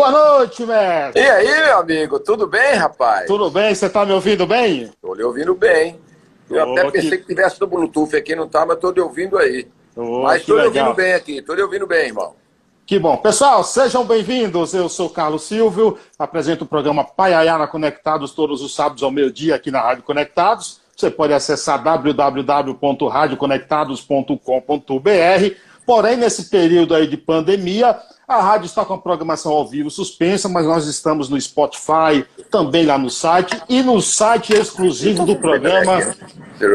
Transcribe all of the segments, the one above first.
Boa noite, mestre. E aí, meu amigo, tudo bem, rapaz? Tudo bem? Você tá me ouvindo bem? Tô lhe ouvindo bem. Eu oh, até pensei que... que tivesse no Bluetooth aqui, não tá, mas tô lhe ouvindo aí. Oh, mas tô lhe ouvindo bem aqui, tô lhe ouvindo bem, irmão. Que bom. Pessoal, sejam bem-vindos. Eu sou Carlos Silvio, apresento o programa Paiaiana Conectados todos os sábados ao meio-dia aqui na Rádio Conectados. Você pode acessar www.radioconectados.com.br. Porém, nesse período aí de pandemia, a rádio está com a programação ao vivo suspensa, mas nós estamos no Spotify, também lá no site, e no site exclusivo do programa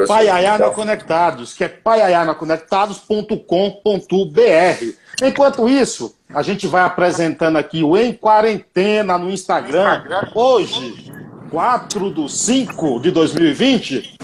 Paiaiana Conectados, que é paiaianaconectados.com.br. Enquanto isso, a gente vai apresentando aqui o Em Quarentena no Instagram. Hoje, 4 de 5 de 2020,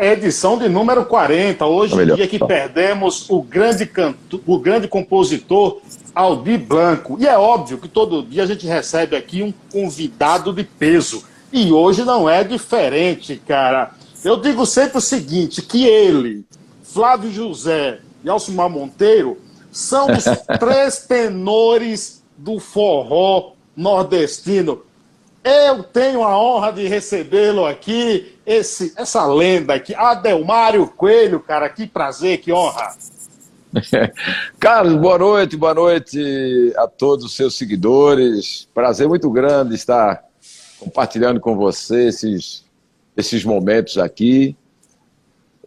edição de número 40. Hoje, tá dia que perdemos o grande, canto, o grande compositor Aldir Blanco. E é óbvio que todo dia a gente recebe aqui um convidado de peso. E hoje não é diferente, cara. Eu digo sempre o seguinte, que ele, Flávio José e Alcimar Monteiro são os três tenores do forró nordestino. Eu tenho a honra de recebê-lo aqui, esse, essa lenda aqui, Adelmário Coelho, cara, que prazer, que honra. Carlos, boa noite, boa noite a todos os seus seguidores. Prazer muito grande estar compartilhando com você esses, esses momentos aqui.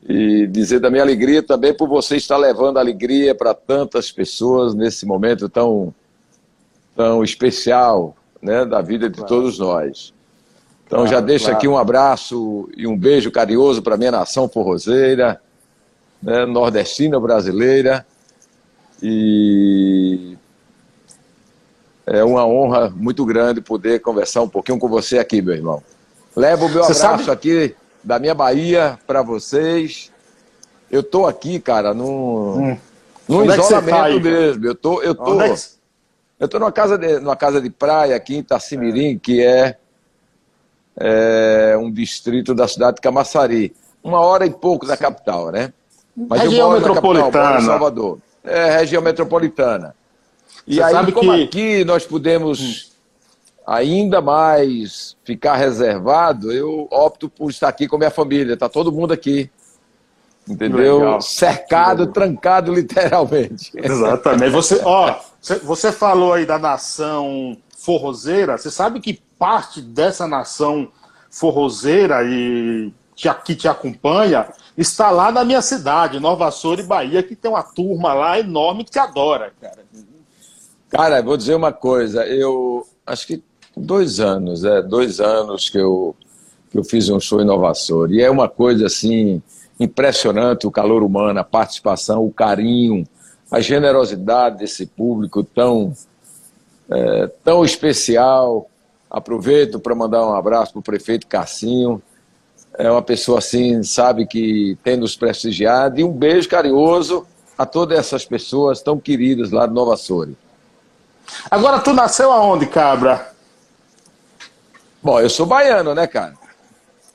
E dizer da minha alegria também por você estar levando alegria para tantas pessoas nesse momento tão, tão especial né, da vida de claro. todos nós. Então claro, já deixo claro. aqui um abraço e um beijo carinhoso para a minha nação forrozeira, né, nordestina brasileira. E é uma honra muito grande poder conversar um pouquinho com você aqui, meu irmão. Levo o meu você abraço sabe? aqui da minha Bahia para vocês. Eu tô aqui, cara, num, hum. num é isolamento tá aí, mesmo. Eu tô, eu tô, é que... eu tô numa casa de, numa casa de praia aqui em Itacimirim, é. que é, é, um distrito da cidade de Camaçari, uma hora e pouco da capital, né? Mas região metropolitana. Capital, Salvador. É, região metropolitana. E Você aí, como que... aqui nós podemos ainda mais ficar reservado, eu opto por estar aqui com a minha família. Está todo mundo aqui. Entendeu? Legal. Cercado, trancado literalmente. Exatamente. Você, ó, você falou aí da nação forrozeira. Você sabe que parte dessa nação forrozeira e que te acompanha está lá na minha cidade, Nova Açores, Bahia, que tem uma turma lá enorme que adora, cara. Cara, vou dizer uma coisa. Eu acho que dois anos, é, dois anos que eu, que eu fiz um show em Nova Açores. E é uma coisa assim impressionante o calor humano, a participação, o carinho, a generosidade desse público tão, é, tão especial. Aproveito para mandar um abraço para o prefeito Cassinho. É uma pessoa assim, sabe, que tem nos prestigiado. E um beijo carinhoso a todas essas pessoas tão queridas lá de Nova Açores. Agora, tu nasceu aonde, Cabra? Bom, eu sou baiano, né, cara?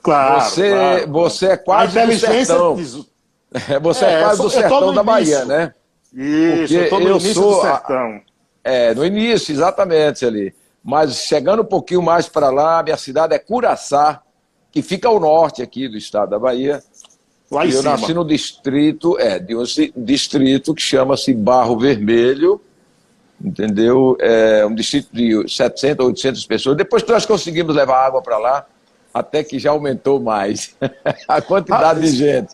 Claro. Você, claro. você é quase do sertão. Você é, é quase do sertão da Bahia, né? Isso, Porque eu tô no eu início sou, do sertão. É, no início, exatamente ali. Mas chegando um pouquinho mais para lá, minha cidade é Curaçá, que fica ao norte aqui do estado da Bahia. Lá e eu cima. nasci no distrito, é, de um distrito que chama-se Barro Vermelho, entendeu? É um distrito de 700, 800 pessoas. Depois nós conseguimos levar água para lá, até que já aumentou mais a quantidade ah, de gente.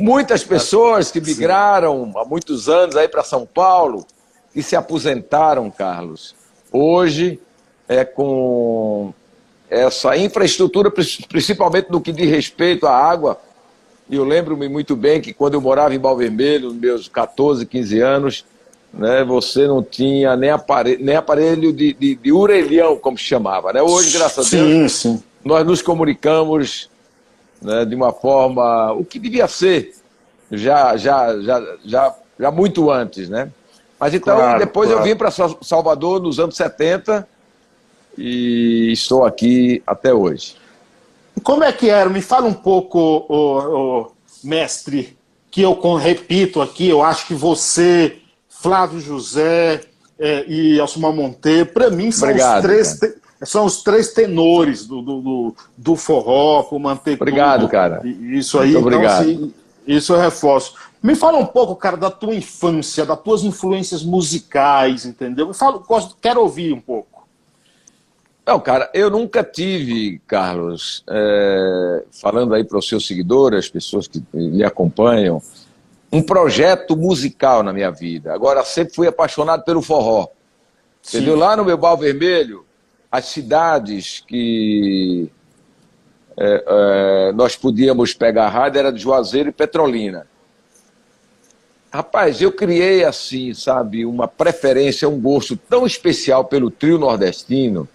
Muitas pessoas que migraram há muitos anos aí para São Paulo e se aposentaram, Carlos. Hoje é com essa infraestrutura, principalmente no que diz respeito à água. Eu lembro-me muito bem que quando eu morava em Balvermelho, nos meus 14, 15 anos, né, você não tinha nem aparelho, nem aparelho de, de, de orelhão, como se chamava. Né? Hoje, graças sim, a Deus, sim. nós nos comunicamos né, de uma forma, o que devia ser, já, já, já, já, já muito antes. Né? Mas então, claro, depois claro. eu vim para Salvador nos anos 70 e estou aqui até hoje. Como é que era? Me fala um pouco, o, o mestre, que eu repito aqui, eu acho que você Flávio José, é, e Alcimar Monteiro, para mim são Obrigado, os três te, são os três tenores do, do, do, do forró, por manter Obrigado, tudo. cara. Isso aí, Muito então, obrigado. Assim, isso eu reforço. Me fala um pouco, cara, da tua infância, das tuas influências musicais, entendeu? Me fala, gosto, quero ouvir um pouco. Não, cara, eu nunca tive, Carlos, é, falando aí para os seus seguidores, as pessoas que me acompanham, um projeto musical na minha vida. Agora, sempre fui apaixonado pelo forró. Sim. Entendeu? Lá no meu Bal Vermelho, as cidades que é, é, nós podíamos pegar rádio era de Juazeiro e Petrolina. Rapaz, eu criei assim, sabe, uma preferência, um gosto tão especial pelo trio nordestino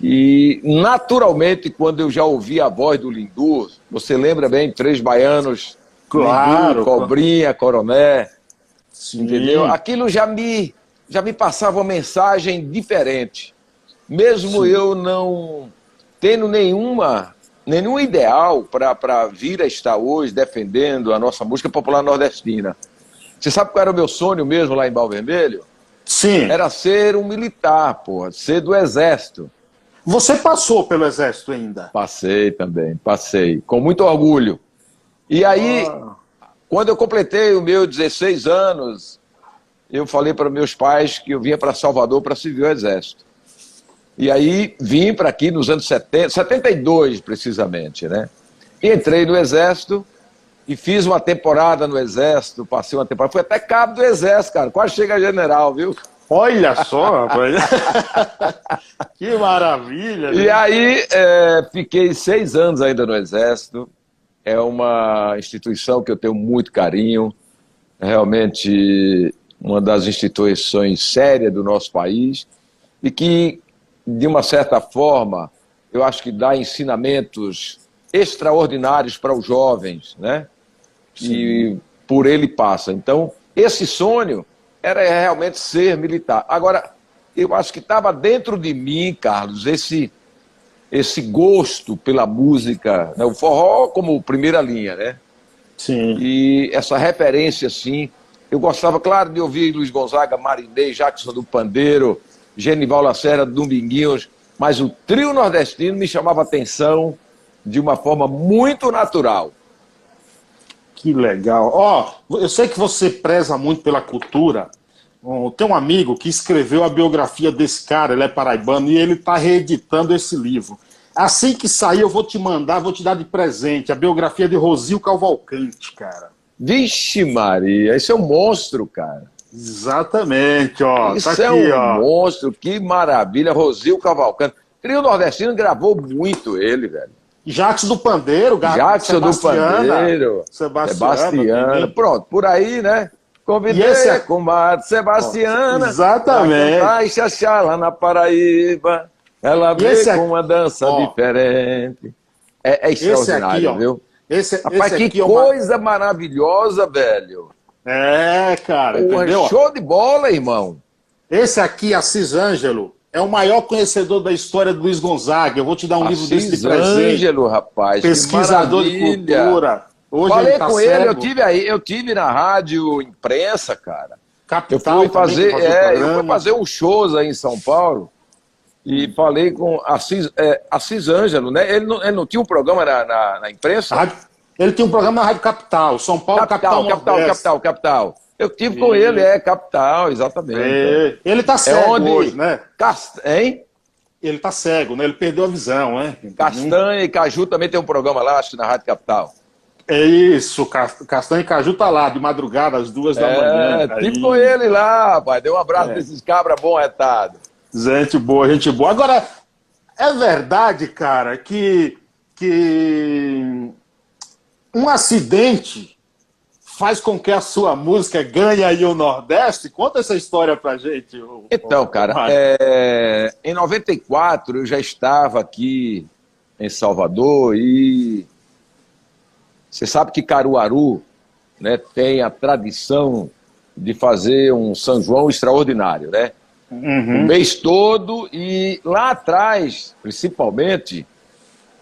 e, naturalmente, quando eu já ouvi a voz do Lindu, você lembra bem, Três Baianos, claro, Lindu, Cobrinha, Coroné, Sim. entendeu? Aquilo já me, já me passava uma mensagem diferente. Mesmo Sim. eu não tendo nenhuma, nenhum ideal para vir a estar hoje defendendo a nossa música popular nordestina. Você sabe qual era o meu sonho mesmo lá em Bal Vermelho? Sim. Era ser um militar, porra, ser do exército. Você passou pelo Exército ainda? Passei também, passei, com muito orgulho. E aí, ah. quando eu completei o meu 16 anos, eu falei para meus pais que eu vinha para Salvador para servir o Exército. E aí vim para aqui nos anos 70, 72 precisamente, né? E entrei no Exército e fiz uma temporada no Exército, passei uma temporada, fui até cabo do Exército, cara, quase chega general, viu? Olha só, rapaz. que maravilha. E aí, é, fiquei seis anos ainda no Exército. É uma instituição que eu tenho muito carinho. É realmente uma das instituições sérias do nosso país e que, de uma certa forma, eu acho que dá ensinamentos extraordinários para os jovens, né? Sim. E por ele passa. Então, esse sonho era realmente ser militar. Agora, eu acho que estava dentro de mim, Carlos, esse esse gosto pela música, né? o forró como primeira linha, né? Sim. E essa referência, assim, eu gostava, claro, de ouvir Luiz Gonzaga, Marinei, Jackson do Pandeiro, Genival Lacerda, Dominguinhos, mas o trio nordestino me chamava atenção de uma forma muito natural. Que legal. Ó, oh, eu sei que você preza muito pela cultura. Tem um amigo que escreveu a biografia desse cara, ele é paraibano, e ele está reeditando esse livro. Assim que sair, eu vou te mandar, vou te dar de presente a biografia de Rosil Cavalcante, cara. Vixe Maria, esse é um monstro, cara. Exatamente, ó. Isso tá é aqui, um ó. monstro, que maravilha. Rosil Cavalcante. Trio Nordestino gravou muito ele, velho. Jackson do Pandeiro, gato, Jackson do Pandeiro, Sebastiana, Sebastiana. Pronto, por aí, né? Convidei esse é... a comadre Sebastiana. Exatamente. Ai, xaxá lá na Paraíba. Ela veio é... com uma dança ó, diferente. É, é extraordinário, aqui, viu? Esse, Rapaz, esse que coisa é uma... maravilhosa, velho. É, cara, Porra, entendeu? Show de bola, irmão. Esse aqui, Assis Ângelo, é o maior conhecedor da história do Luiz Gonzaga. Eu vou te dar um Assis livro desse de presente. Ângelo, rapaz. Pesquisador de cultura. Hoje Falei ele tá com cego. ele, eu tive aí, eu tive na rádio imprensa, cara. Capital, eu fui fazer, é, eu fui fazer um shows aí em São Paulo e falei com Assis, é, Assis Ângelo, né? Ele não, ele não tinha um programa na, na, na imprensa? Rádio, ele tinha um programa na Rádio Capital, São Paulo, Capital, Capital, Capital, Capital, Capital. Eu tive e... com ele, é, capital, exatamente. É. Ele tá cego é onde... hoje, né? Cast... Hein? Ele tá cego, né? Ele perdeu a visão, né? Castanha e Caju também tem um programa lá, acho, na Rádio Capital. É isso, Castanha e Caju tá lá, de madrugada, às duas é, da manhã. É, tive com ele lá, rapaz. Deu um abraço é. desses cabra bom retado. Gente boa, gente boa. Agora, é verdade, cara, que, que um acidente faz com que a sua música ganhe aí o Nordeste? Conta essa história pra gente. O, então, o, cara, o é, em 94 eu já estava aqui em Salvador e você sabe que Caruaru né, tem a tradição de fazer um São João extraordinário, né? Uhum. O mês todo e lá atrás, principalmente,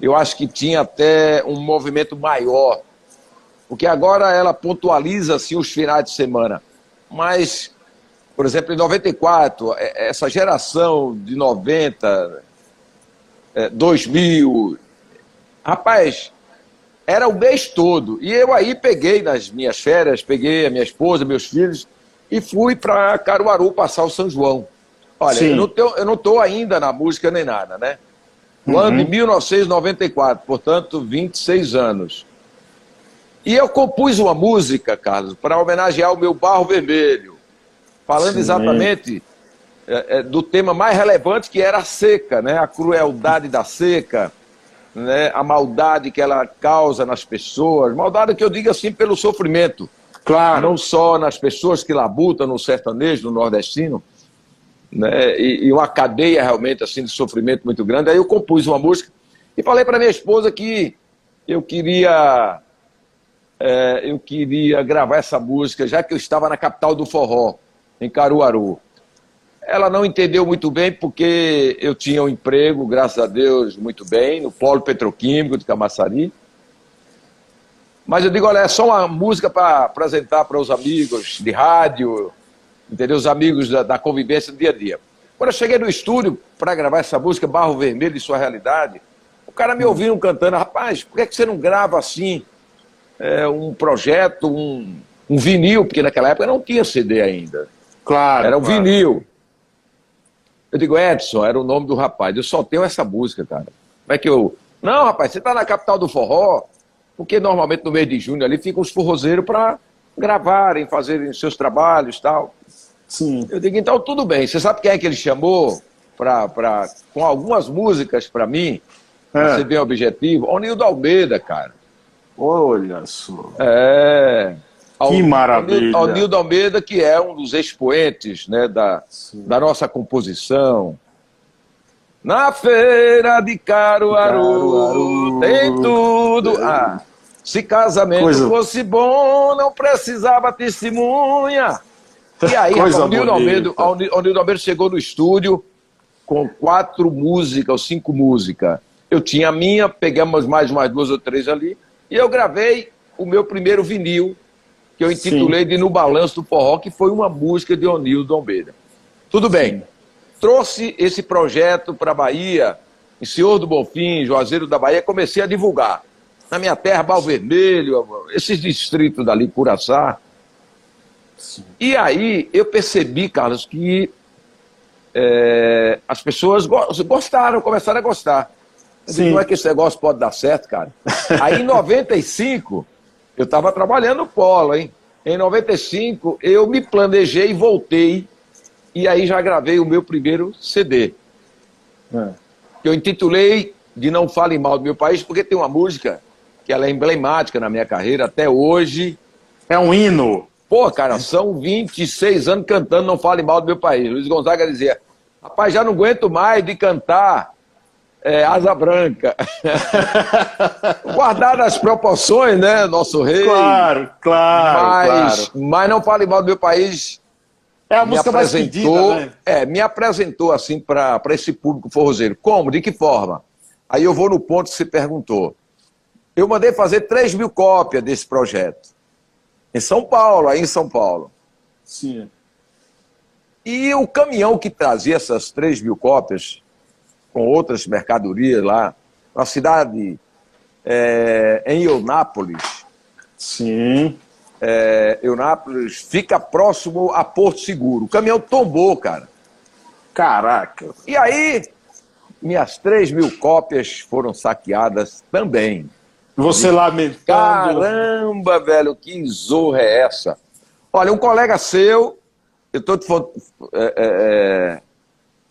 eu acho que tinha até um movimento maior porque agora ela pontualiza assim os finais de semana. Mas por exemplo, em 94, é, essa geração de 90, 2000, é, rapaz, era o mês todo. E eu aí peguei nas minhas férias, peguei a minha esposa, meus filhos, e fui para Caruaru passar o São João. Olha, eu não, tenho, eu não tô ainda na música nem nada, né? No uhum. ano de 1994, portanto, 26 anos. E eu compus uma música, Carlos, para homenagear o meu Barro Vermelho, falando Sim. exatamente é, é, do tema mais relevante que era a seca, né? A crueldade da seca, né? A maldade que ela causa nas pessoas, maldade que eu digo assim pelo sofrimento. Claro. Não só nas pessoas que labutam no sertanejo, no nordestino, né? E, e, uma cadeia realmente assim de sofrimento muito grande. Aí eu compus uma música e falei para minha esposa que eu queria é, eu queria gravar essa música, já que eu estava na capital do forró, em Caruaru. Ela não entendeu muito bem porque eu tinha um emprego, graças a Deus, muito bem, no polo petroquímico de Camaçari. Mas eu digo, olha, é só uma música para apresentar para os amigos de rádio, entendeu? Os amigos da, da convivência do dia a dia. Quando eu cheguei no estúdio para gravar essa música, Barro Vermelho e Sua Realidade, o cara me ouvindo cantando, rapaz, por que, que você não grava assim? É, um projeto, um, um vinil, porque naquela época não tinha CD ainda. Claro. Era um claro. vinil. Eu digo, Edson, era o nome do rapaz. Eu só tenho essa música, cara. Como é que eu. Não, rapaz, você está na capital do forró, porque normalmente no mês de junho ali ficam os forrozeiros para gravarem, fazerem seus trabalhos tal. Sim. Eu digo, então tudo bem. Você sabe quem é que ele chamou pra, pra, com algumas músicas para mim? É. ser bem objetivo? O Nildo Almeida, cara. Olha só. É. Que maravilha. Ao Nildo Almeida, que é um dos expoentes né, da, da nossa composição. Na feira de Caruaru, Caruaru. tem tudo. Ah, se casamento Coisa... fosse bom, não precisava testemunha. E aí, o Nildo Almeida, o Nildo Almeida chegou no estúdio com quatro músicas, cinco músicas. Eu tinha a minha, pegamos mais umas duas ou três ali. E eu gravei o meu primeiro vinil, que eu intitulei Sim. de No Balanço do Forró, que foi uma música de Onildo Almeida. Tudo bem. Sim. Trouxe esse projeto para a Bahia, em Senhor do Bonfim, Juazeiro da Bahia, comecei a divulgar. Na minha terra, Bal Vermelho, esses distritos dali, Curaçá. Sim. E aí eu percebi, Carlos, que é, as pessoas gostaram, começaram a gostar. Sim. Não é que esse negócio pode dar certo, cara. Aí em 95, eu estava trabalhando no polo, hein? Em 95, eu me planejei e voltei. E aí já gravei o meu primeiro CD. É. Eu intitulei De Não Fale Mal do Meu País, porque tem uma música que ela é emblemática na minha carreira até hoje. É um hino. Pô, cara, são 26 anos cantando Não Fale Mal do Meu País. Luiz Gonzaga dizia, rapaz, já não aguento mais de cantar é, asa branca. Guardar as proporções, né, nosso rei. Claro, claro. Mas, claro. mas não fale mal do meu país. É a música mais pedida, né? É, me apresentou assim para esse público forrozeiro. Como? De que forma? Aí eu vou no ponto que você perguntou. Eu mandei fazer 3 mil cópias desse projeto. Em São Paulo, aí em São Paulo. Sim. E o caminhão que trazia essas 3 mil cópias com outras mercadorias lá, na cidade é, em Eunápolis. Sim. É, Eunápolis fica próximo a Porto Seguro. O caminhão tombou, cara. Caraca. E aí, minhas 3 mil cópias foram saqueadas também. Você e, lamentando. Caramba, velho, que zorra é essa? Olha, um colega seu, eu estou te é, é,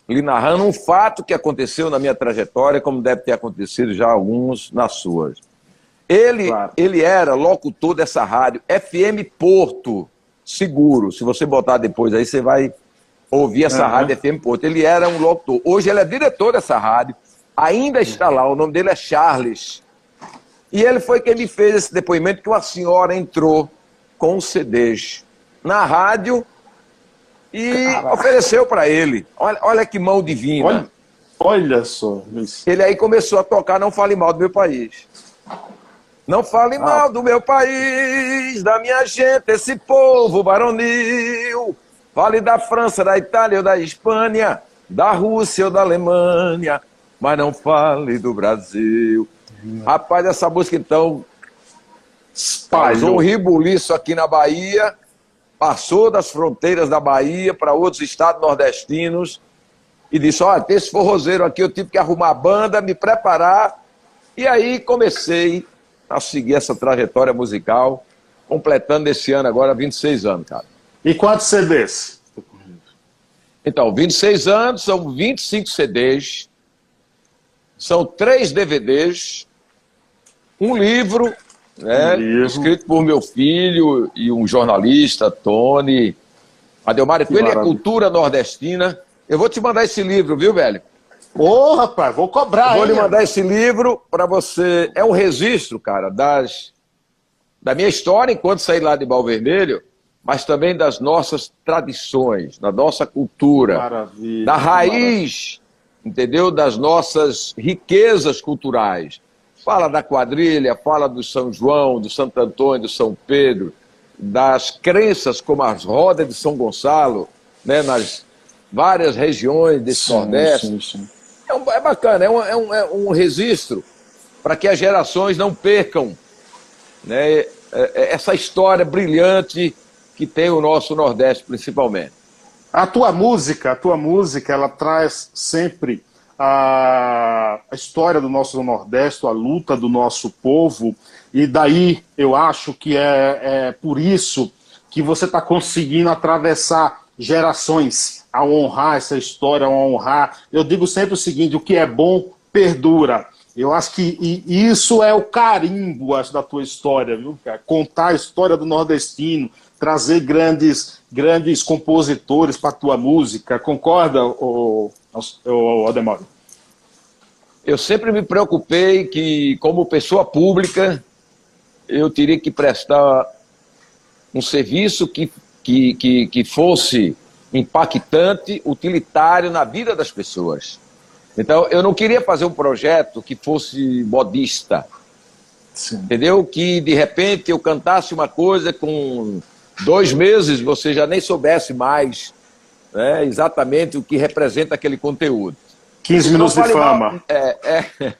lhe narrando um fato que aconteceu na minha trajetória, como deve ter acontecido já alguns nas suas. Ele, claro. ele era locutor dessa rádio, FM Porto Seguro. Se você botar depois aí, você vai ouvir essa uhum. rádio FM Porto. Ele era um locutor. Hoje ele é diretor dessa rádio, ainda está lá, o nome dele é Charles. E ele foi quem me fez esse depoimento que uma senhora entrou com CDs na rádio e Caraca. ofereceu para ele. Olha, olha que mão divina. Olha, olha só. Isso. Ele aí começou a tocar Não Fale Mal do Meu País. Não fale ah. mal do meu país, da minha gente, esse povo varonil. Fale da França, da Itália ou da Espanha, da Rússia ou da Alemanha, mas não fale do Brasil. Rapaz, essa música então Passou um ribuliço aqui na Bahia, passou das fronteiras da Bahia para outros estados nordestinos e disse: Olha, tem esse forrozeiro aqui, eu tive que arrumar a banda, me preparar. E aí comecei a seguir essa trajetória musical, completando esse ano agora 26 anos, cara. E quantos CDs? Então, 26 anos, são 25 CDs, são três DVDs, um livro né? escrito por meu filho e um jornalista, Tony. Adelmário Coelho é cultura nordestina. Eu vou te mandar esse livro, viu, velho? Ô, oh, rapaz, vou cobrar, eu Vou lhe mandar esse livro para você. É um registro, cara, das da minha história enquanto saí lá de Bal Vermelho, mas também das nossas tradições, da nossa cultura, maravilha, da raiz, maravilha. entendeu? Das nossas riquezas culturais. Fala da quadrilha, fala do São João, do Santo Antônio, do São Pedro, das crenças como as rodas de São Gonçalo, né, nas várias regiões desse sim, Nordeste. Sim, sim. É, um, é, bacana, é um, é um, é um registro para que as gerações não percam né, é, é, essa história brilhante que tem o nosso Nordeste, principalmente. A tua música, a tua música, ela traz sempre a, a história do nosso Nordeste, a luta do nosso povo, e daí eu acho que é, é por isso que você está conseguindo atravessar gerações a honrar essa história, a honrar. Eu digo sempre o seguinte: o que é bom perdura. Eu acho que isso é o carimbo acho, da tua história, viu? Contar a história do nordestino, trazer grandes, grandes compositores para tua música. Concorda, o Ademório? Eu sempre me preocupei que, como pessoa pública, eu teria que prestar um serviço que, que, que, que fosse impactante, utilitário na vida das pessoas. Então, eu não queria fazer um projeto que fosse modista. Sim. Entendeu? Que de repente eu cantasse uma coisa com dois meses você já nem soubesse mais né, exatamente o que representa aquele conteúdo. 15 minutos de fama. Mal, é, é.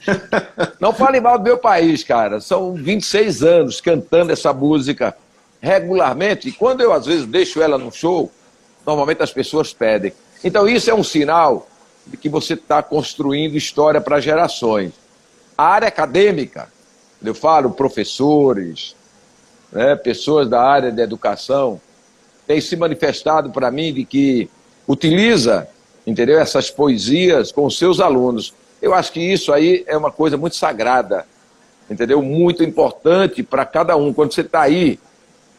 não fale mal do meu país, cara. São 26 anos cantando essa música regularmente. E quando eu, às vezes, deixo ela no show, normalmente as pessoas pedem. Então, isso é um sinal de que você está construindo história para gerações. A área acadêmica, eu falo professores, né, pessoas da área de educação, tem se manifestado para mim de que utiliza entendeu? Essas poesias com os seus alunos. Eu acho que isso aí é uma coisa muito sagrada, entendeu? Muito importante para cada um. Quando você está aí,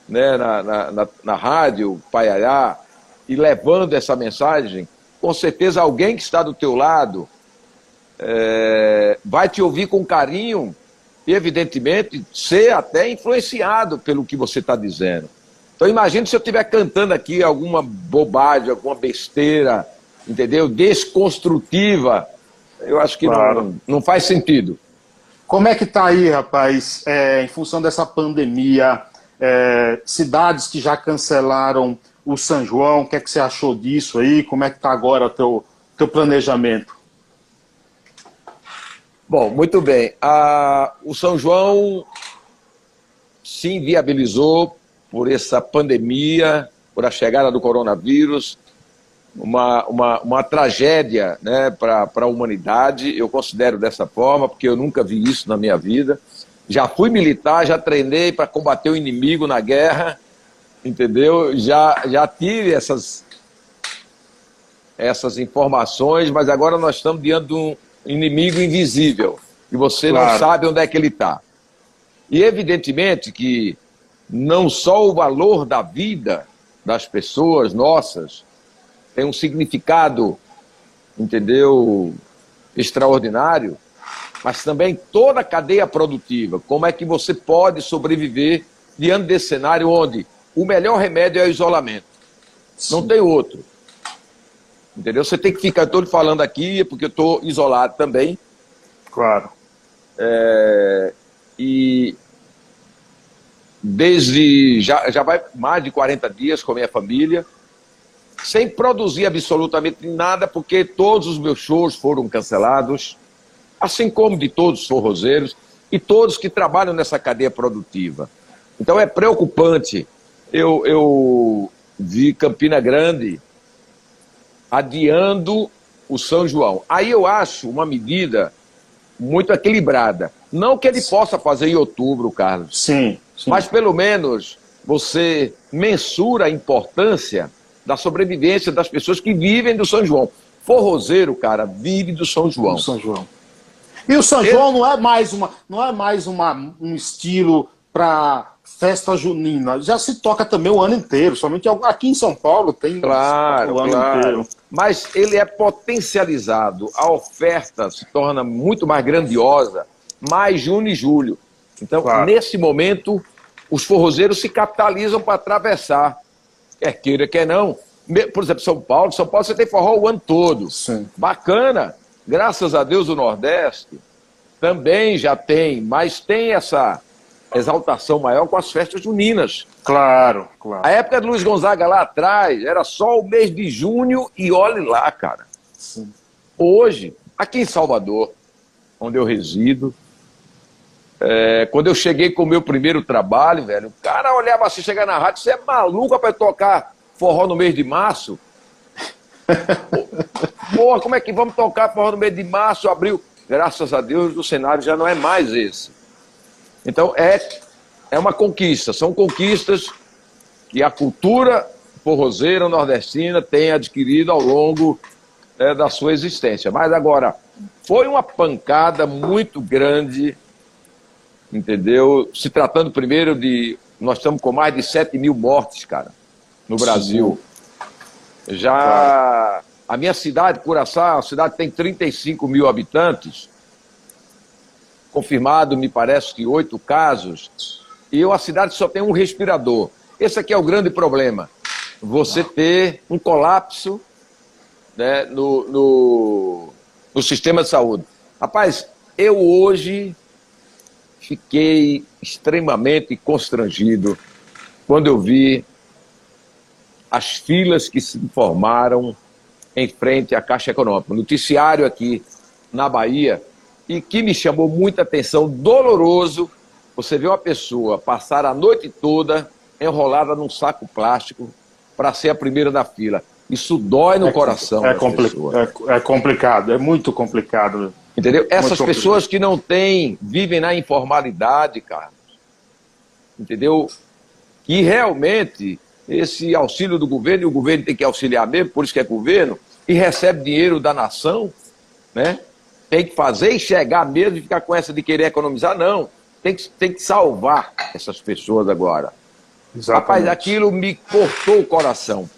né, na, na, na, na rádio, Paiaiá, e levando essa mensagem, com certeza alguém que está do teu lado é, vai te ouvir com carinho e, evidentemente, ser até influenciado pelo que você está dizendo. Então, imagine se eu estiver cantando aqui alguma bobagem, alguma besteira, entendeu? Desconstrutiva, eu acho que claro. não, não faz sentido. Como é que está aí, rapaz, é, em função dessa pandemia, é, cidades que já cancelaram o São João, o que é que você achou disso aí? Como é que está agora o teu, teu planejamento? Bom, muito bem. A, o São João se inviabilizou por essa pandemia, por a chegada do coronavírus, uma, uma, uma tragédia né, para a humanidade, eu considero dessa forma, porque eu nunca vi isso na minha vida. Já fui militar, já treinei para combater o inimigo na guerra, entendeu? Já, já tive essas, essas informações, mas agora nós estamos diante de um inimigo invisível, e você claro. não sabe onde é que ele está. E evidentemente que não só o valor da vida das pessoas nossas, tem um significado, entendeu, extraordinário, mas também toda a cadeia produtiva. Como é que você pode sobreviver diante desse cenário onde o melhor remédio é o isolamento? Sim. Não tem outro. Entendeu? Você tem que ficar todo falando aqui, porque eu estou isolado também. Claro. É, e desde. Já, já vai mais de 40 dias com a minha família sem produzir absolutamente nada, porque todos os meus shows foram cancelados, assim como de todos os forrozeiros e todos que trabalham nessa cadeia produtiva. Então é preocupante. Eu, eu vi Campina Grande adiando o São João. Aí eu acho uma medida muito equilibrada. Não que ele possa fazer em outubro, Carlos. Sim, sim. Mas pelo menos você mensura a importância da sobrevivência das pessoas que vivem do São João. Forrozeiro, cara, vive do São João. Do São João. E o São João não é mais uma, não é mais uma, um estilo para festa junina. Já se toca também o ano inteiro, somente aqui em São Paulo tem claro, o ano claro. inteiro. Mas ele é potencializado, a oferta se torna muito mais grandiosa, mais junho e julho. Então, claro. nesse momento, os forrozeiros se capitalizam para atravessar, quer queira, quer não. Por exemplo, São Paulo, São Paulo você tem forró o ano todo. Sim. Bacana. Graças a Deus o Nordeste também já tem, mas tem essa exaltação maior com as festas juninas. Claro, claro. A época do Luiz Gonzaga lá atrás era só o mês de junho e olhe lá, cara. Sim. Hoje, aqui em Salvador, onde eu resido, é, quando eu cheguei com o meu primeiro trabalho, velho, o cara olhava assim, chegar na rádio, você é maluco para tocar forró no mês de março? Porra, como é que vamos tocar forró no mês de março, abril? Graças a Deus o cenário já não é mais esse. Então é, é uma conquista, são conquistas que a cultura forrozeira nordestina tem adquirido ao longo é, da sua existência. Mas agora, foi uma pancada muito grande, entendeu? Se tratando primeiro de. Nós estamos com mais de 7 mil mortes, cara, no Brasil. Sim. Já a minha cidade, Curaçá, a cidade tem 35 mil habitantes confirmado, me parece que oito casos, e a cidade só tem um respirador. Esse aqui é o grande problema. Você ter um colapso né, no, no, no sistema de saúde. Rapaz, eu hoje fiquei extremamente constrangido quando eu vi as filas que se formaram em frente à Caixa Econômica. noticiário aqui na Bahia e que me chamou muita atenção, doloroso, você vê uma pessoa passar a noite toda enrolada num saco plástico para ser a primeira da fila. Isso dói no é, coração. É, compli é, é, complicado, é muito complicado. Entendeu? Essas pessoas que não têm, vivem na informalidade, Carlos. Entendeu? Que realmente esse auxílio do governo, e o governo tem que auxiliar mesmo, por isso que é governo, e recebe dinheiro da nação, né? tem que fazer e chegar mesmo e ficar com essa de querer economizar, não. Tem que, tem que salvar essas pessoas agora. Exatamente. Rapaz, aquilo me cortou o coração.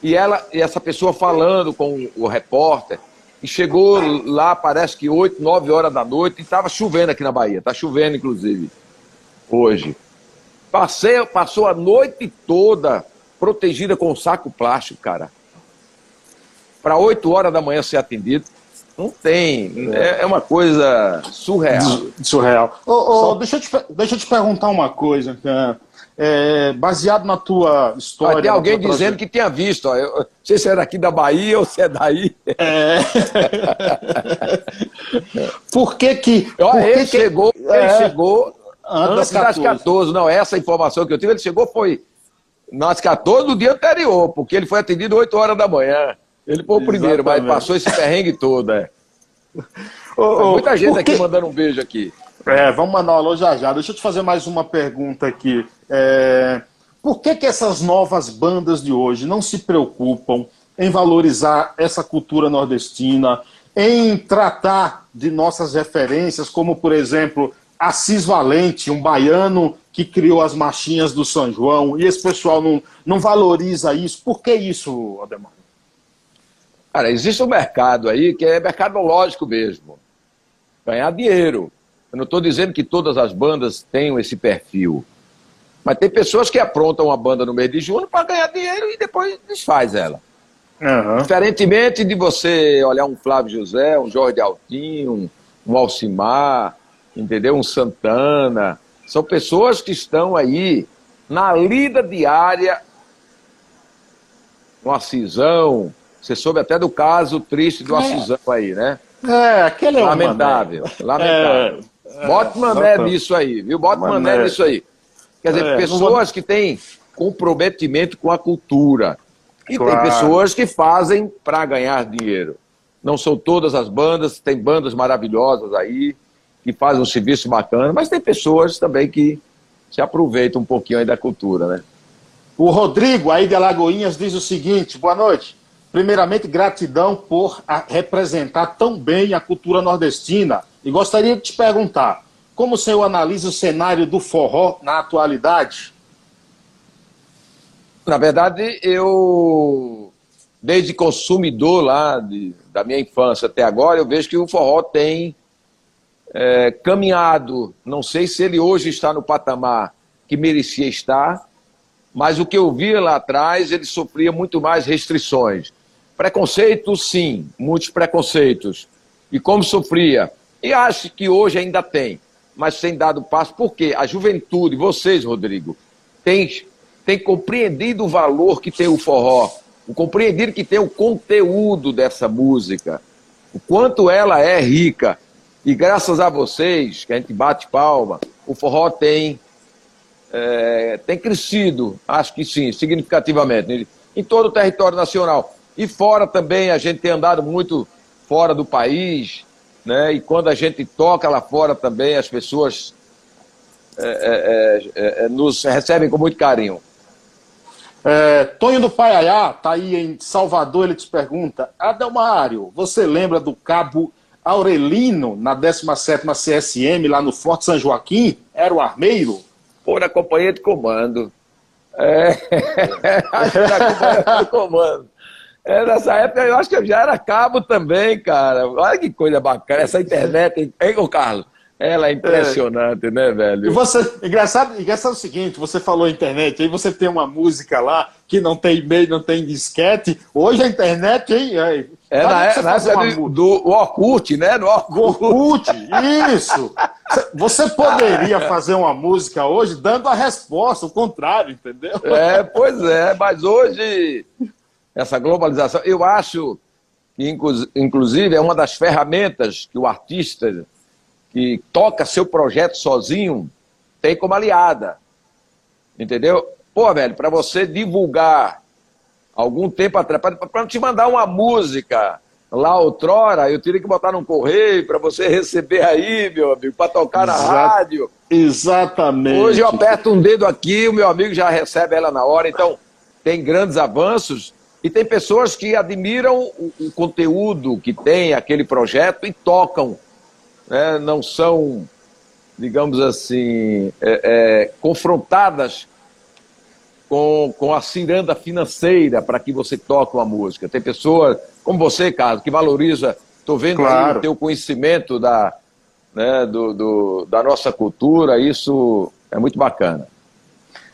E ela, e essa pessoa falando com o repórter, e chegou lá, parece que 8, 9 horas da noite, e estava chovendo aqui na Bahia, está chovendo inclusive, hoje. Passei, passou a noite toda protegida com um saco plástico, cara. Para 8 horas da manhã ser atendido. Não tem. É, é uma coisa surreal. Surreal. Oh, oh, Só... deixa, eu te, deixa eu te perguntar uma coisa, cara. É, baseado na tua história. Tem alguém dizendo que tinha visto. Ó, eu, não sei se é daqui da Bahia ou se é daí. É. por que que. Ó, por ele, que chegou, que... ele é. chegou antes das 14. 14. Não, essa informação que eu tive, ele chegou foi nas 14 do dia anterior, porque ele foi atendido 8 horas da manhã. Ele foi o primeiro, mas passou esse perrengue todo, é. Ô, muita gente aqui mandando um beijo aqui. É, vamos mandar um alô já já. Deixa eu te fazer mais uma pergunta aqui. É... Por que, que essas novas bandas de hoje não se preocupam em valorizar essa cultura nordestina, em tratar de nossas referências, como, por exemplo, Assis Valente, um baiano que criou as marchinhas do São João, e esse pessoal não, não valoriza isso? Por que isso, Ademar? Cara, existe um mercado aí que é mercadológico mesmo. Ganhar dinheiro. Eu não estou dizendo que todas as bandas tenham esse perfil. Mas tem pessoas que aprontam uma banda no mês de junho para ganhar dinheiro e depois desfaz ela. Uhum. Diferentemente de você olhar um Flávio José, um Jorge Altinho, um Alcimar, entendeu? Um Santana. São pessoas que estão aí na lida diária um Acisão. Você soube até do caso triste do é. Acisão aí, né? É, aquele é Lamentável, lamentável. É, Bote mané nisso aí, viu? Bote mané nisso aí. Quer dizer, é, pessoas que têm comprometimento com a cultura. E claro. tem pessoas que fazem para ganhar dinheiro. Não são todas as bandas, tem bandas maravilhosas aí, que fazem um serviço bacana, mas tem pessoas também que se aproveitam um pouquinho aí da cultura, né? O Rodrigo, aí de Alagoinhas, diz o seguinte: boa noite. Primeiramente, gratidão por representar tão bem a cultura nordestina. E gostaria de te perguntar: como o senhor analisa o cenário do forró na atualidade? Na verdade, eu, desde consumidor lá de, da minha infância até agora, eu vejo que o forró tem é, caminhado. Não sei se ele hoje está no patamar que merecia estar, mas o que eu via lá atrás, ele sofria muito mais restrições. Preconceitos, sim, muitos preconceitos. E como sofria? E acho que hoje ainda tem, mas tem dado passo, porque a juventude, vocês, Rodrigo, tem tem compreendido o valor que tem o forró, o compreendido que tem o conteúdo dessa música, o quanto ela é rica. E graças a vocês, que a gente bate palma, o forró tem, é, tem crescido, acho que sim, significativamente, em todo o território nacional. E fora também, a gente tem andado muito fora do país, né? e quando a gente toca lá fora também, as pessoas é, é, é, é nos recebem com muito carinho. É, Tonho do Paiaiá, tá aí em Salvador, ele te pergunta: Adelmário, você lembra do cabo Aurelino na 17 CSM, lá no Forte São Joaquim? Era o armeiro? Pô, na companhia de comando. É, na companhia de comando. É, nessa época eu acho que eu já era cabo também, cara. Olha que coisa bacana, essa internet, hein, hein Carlos? Ela é impressionante, é. né, velho? E você, engraçado, engraçado o seguinte, você falou internet, aí você tem uma música lá que não tem e-mail, não tem disquete. Hoje a internet, hein? Aí, é na, é, na época do, do Orkut, né? Do Orkut. Orkut, isso! Você poderia fazer uma música hoje dando a resposta, o contrário, entendeu? É, pois é, mas hoje, essa globalização, eu acho que, inclusive, é uma das ferramentas que o artista que toca seu projeto sozinho, tem como aliada. Entendeu? Pô, velho, para você divulgar algum tempo atrás, para te mandar uma música lá outrora, eu teria que botar num correio para você receber aí, meu amigo, para tocar na rádio. Exatamente. Hoje eu aperto um dedo aqui, o meu amigo já recebe ela na hora. Então, tem grandes avanços e tem pessoas que admiram o, o conteúdo que tem aquele projeto e tocam né, não são, digamos assim, é, é, confrontadas com, com a ciranda financeira para que você toque uma música. Tem pessoas, como você, Carlos, que valoriza, estou vendo claro. aí o teu conhecimento da, né, do, do, da nossa cultura, isso é muito bacana.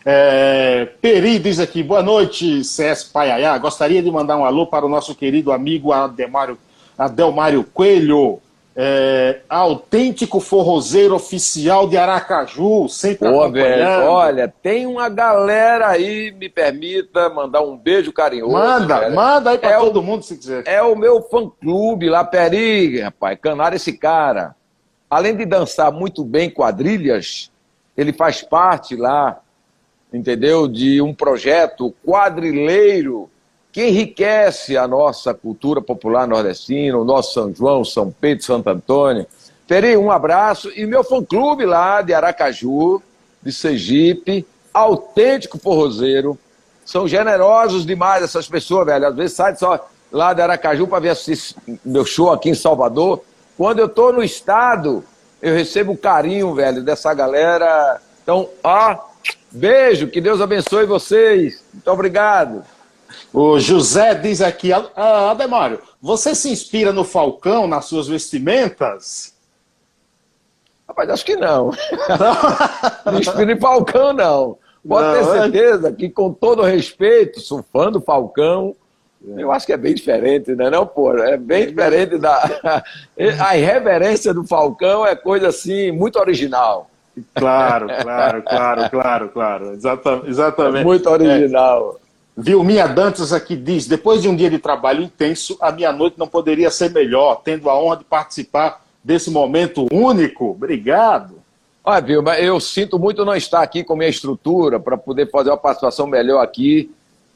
É, Peri diz aqui, boa noite, CS Paiaiá. Gostaria de mandar um alô para o nosso querido amigo Ademário, Adelmário Coelho, é, autêntico forrozeiro oficial de Aracaju, sempre Pô, velho, olha, tem uma galera aí, me permita mandar um beijo carinhoso. Manda, velho. manda aí pra é todo o, mundo se quiser. É o meu fã-clube lá, Peri, rapaz, canar esse cara. Além de dançar muito bem quadrilhas, ele faz parte lá, entendeu, de um projeto quadrileiro que enriquece a nossa cultura popular nordestina, o nosso São João, São Pedro, Santo Antônio. Terei um abraço e meu fã-clube lá de Aracaju, de Sergipe, autêntico forrozeiro. São generosos demais essas pessoas, velho. Às vezes sai só lá de Aracaju para ver meu show aqui em Salvador. Quando eu estou no estado, eu recebo carinho, velho, dessa galera. Então, ó, beijo, que Deus abençoe vocês. Muito obrigado. O José diz aqui, ah, Ademário, você se inspira no Falcão nas suas vestimentas? Rapaz, acho que não. não. Inspira em Falcão, não. Pode não, ter é? certeza que, com todo respeito, sou fã do Falcão, eu acho que é bem diferente, né, não, pô? É bem diferente da. A irreverência do Falcão é coisa assim, muito original. Claro, claro, claro, claro, claro. Exatamente. É muito original. Vilminha Dantas aqui diz: depois de um dia de trabalho intenso, a minha noite não poderia ser melhor, tendo a honra de participar desse momento único. Obrigado. Olha, Vilma, eu sinto muito não estar aqui com minha estrutura para poder fazer uma participação melhor aqui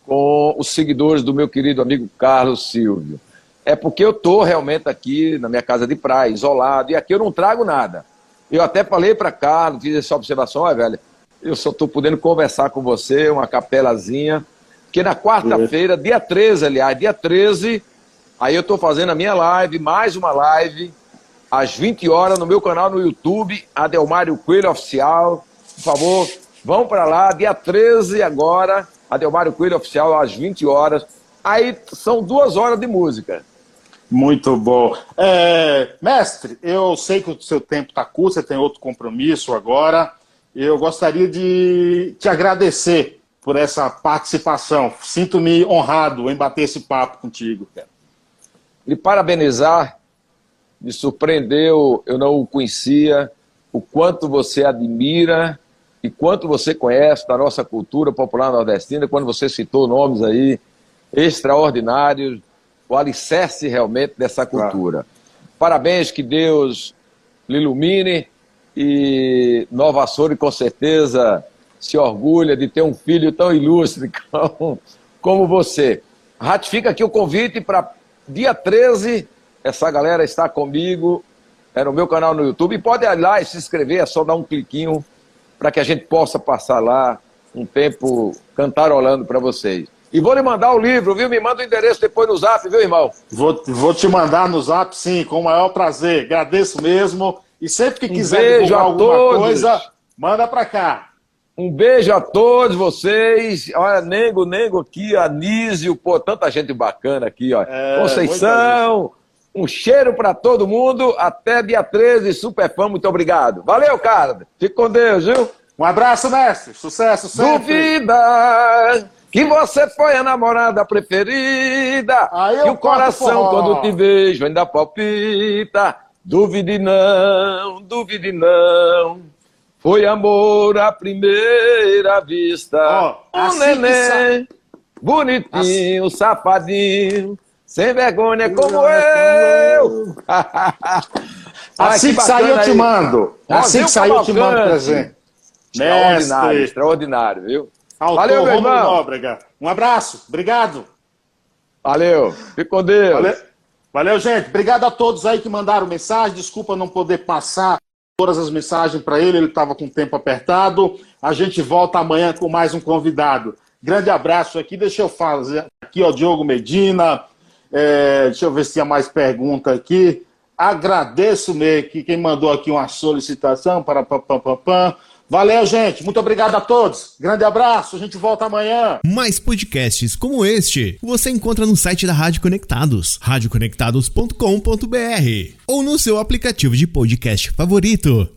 com os seguidores do meu querido amigo Carlos Silvio. É porque eu estou realmente aqui na minha casa de praia, isolado, e aqui eu não trago nada. Eu até falei para Carlos, fiz essa observação, olha, velho, eu só estou podendo conversar com você, uma capelazinha, que na quarta-feira, dia 13, aliás, dia 13, aí eu estou fazendo a minha live, mais uma live, às 20 horas, no meu canal no YouTube, Adelmário Coelho Oficial. Por favor, vão para lá, dia 13 agora, Adelmário Coelho Oficial, às 20 horas. Aí são duas horas de música. Muito bom. É, mestre, eu sei que o seu tempo está curto, você tem outro compromisso agora. Eu gostaria de te agradecer por essa participação. Sinto-me honrado em bater esse papo contigo. E parabenizar, me surpreendeu, eu não o conhecia, o quanto você admira e quanto você conhece da nossa cultura popular nordestina, quando você citou nomes aí extraordinários, o alicerce realmente dessa cultura. Claro. Parabéns, que Deus lhe ilumine e Nova Açores com certeza se orgulha de ter um filho tão ilustre como, você. Ratifica aqui o convite para dia 13, essa galera está comigo, é no meu canal no YouTube, e pode ir lá e se inscrever, é só dar um cliquinho para que a gente possa passar lá um tempo cantarolando para vocês. E vou lhe mandar o livro, viu? Me manda o endereço depois no zap, viu, irmão? Vou, vou te mandar no zap, sim, com o maior prazer. Agradeço mesmo. E sempre que um quiser divulgar alguma todos. coisa, manda para cá. Um beijo a todos vocês. Olha, Nego, Nego aqui, Anísio, pô, tanta gente bacana aqui, ó. É, Conceição, um cheiro para todo mundo. Até dia 13, super fã, muito obrigado. Valeu, cara. Fique com Deus, viu? Um abraço, mestre. Sucesso sempre. Duvida que você foi a namorada preferida. Aí que o coração, quando te vejo, ainda palpita. Duvide não, duvide não. Foi amor à primeira vista. Oh, um assim neném, bonitinho, assim... safadinho, sem vergonha como eu. assim que sair eu te mando. Assim que sair eu te mando presente. Extraordinário, extraordinário, viu? Autor Valeu, meu irmão. Nóbrega. Um abraço, obrigado. Valeu, fique com Deus. Valeu. Valeu, gente. Obrigado a todos aí que mandaram mensagem. Desculpa não poder passar todas as mensagens para ele, ele estava com o tempo apertado. A gente volta amanhã com mais um convidado. Grande abraço aqui. Deixa eu fazer aqui, ó, Diogo Medina. É, deixa eu ver se tinha mais pergunta aqui. Agradeço meio que quem mandou aqui uma solicitação para pam, pam, pam, pam. Valeu, gente. Muito obrigado a todos. Grande abraço. A gente volta amanhã. Mais podcasts como este você encontra no site da Rádio Conectados, radioconectados.com.br ou no seu aplicativo de podcast favorito.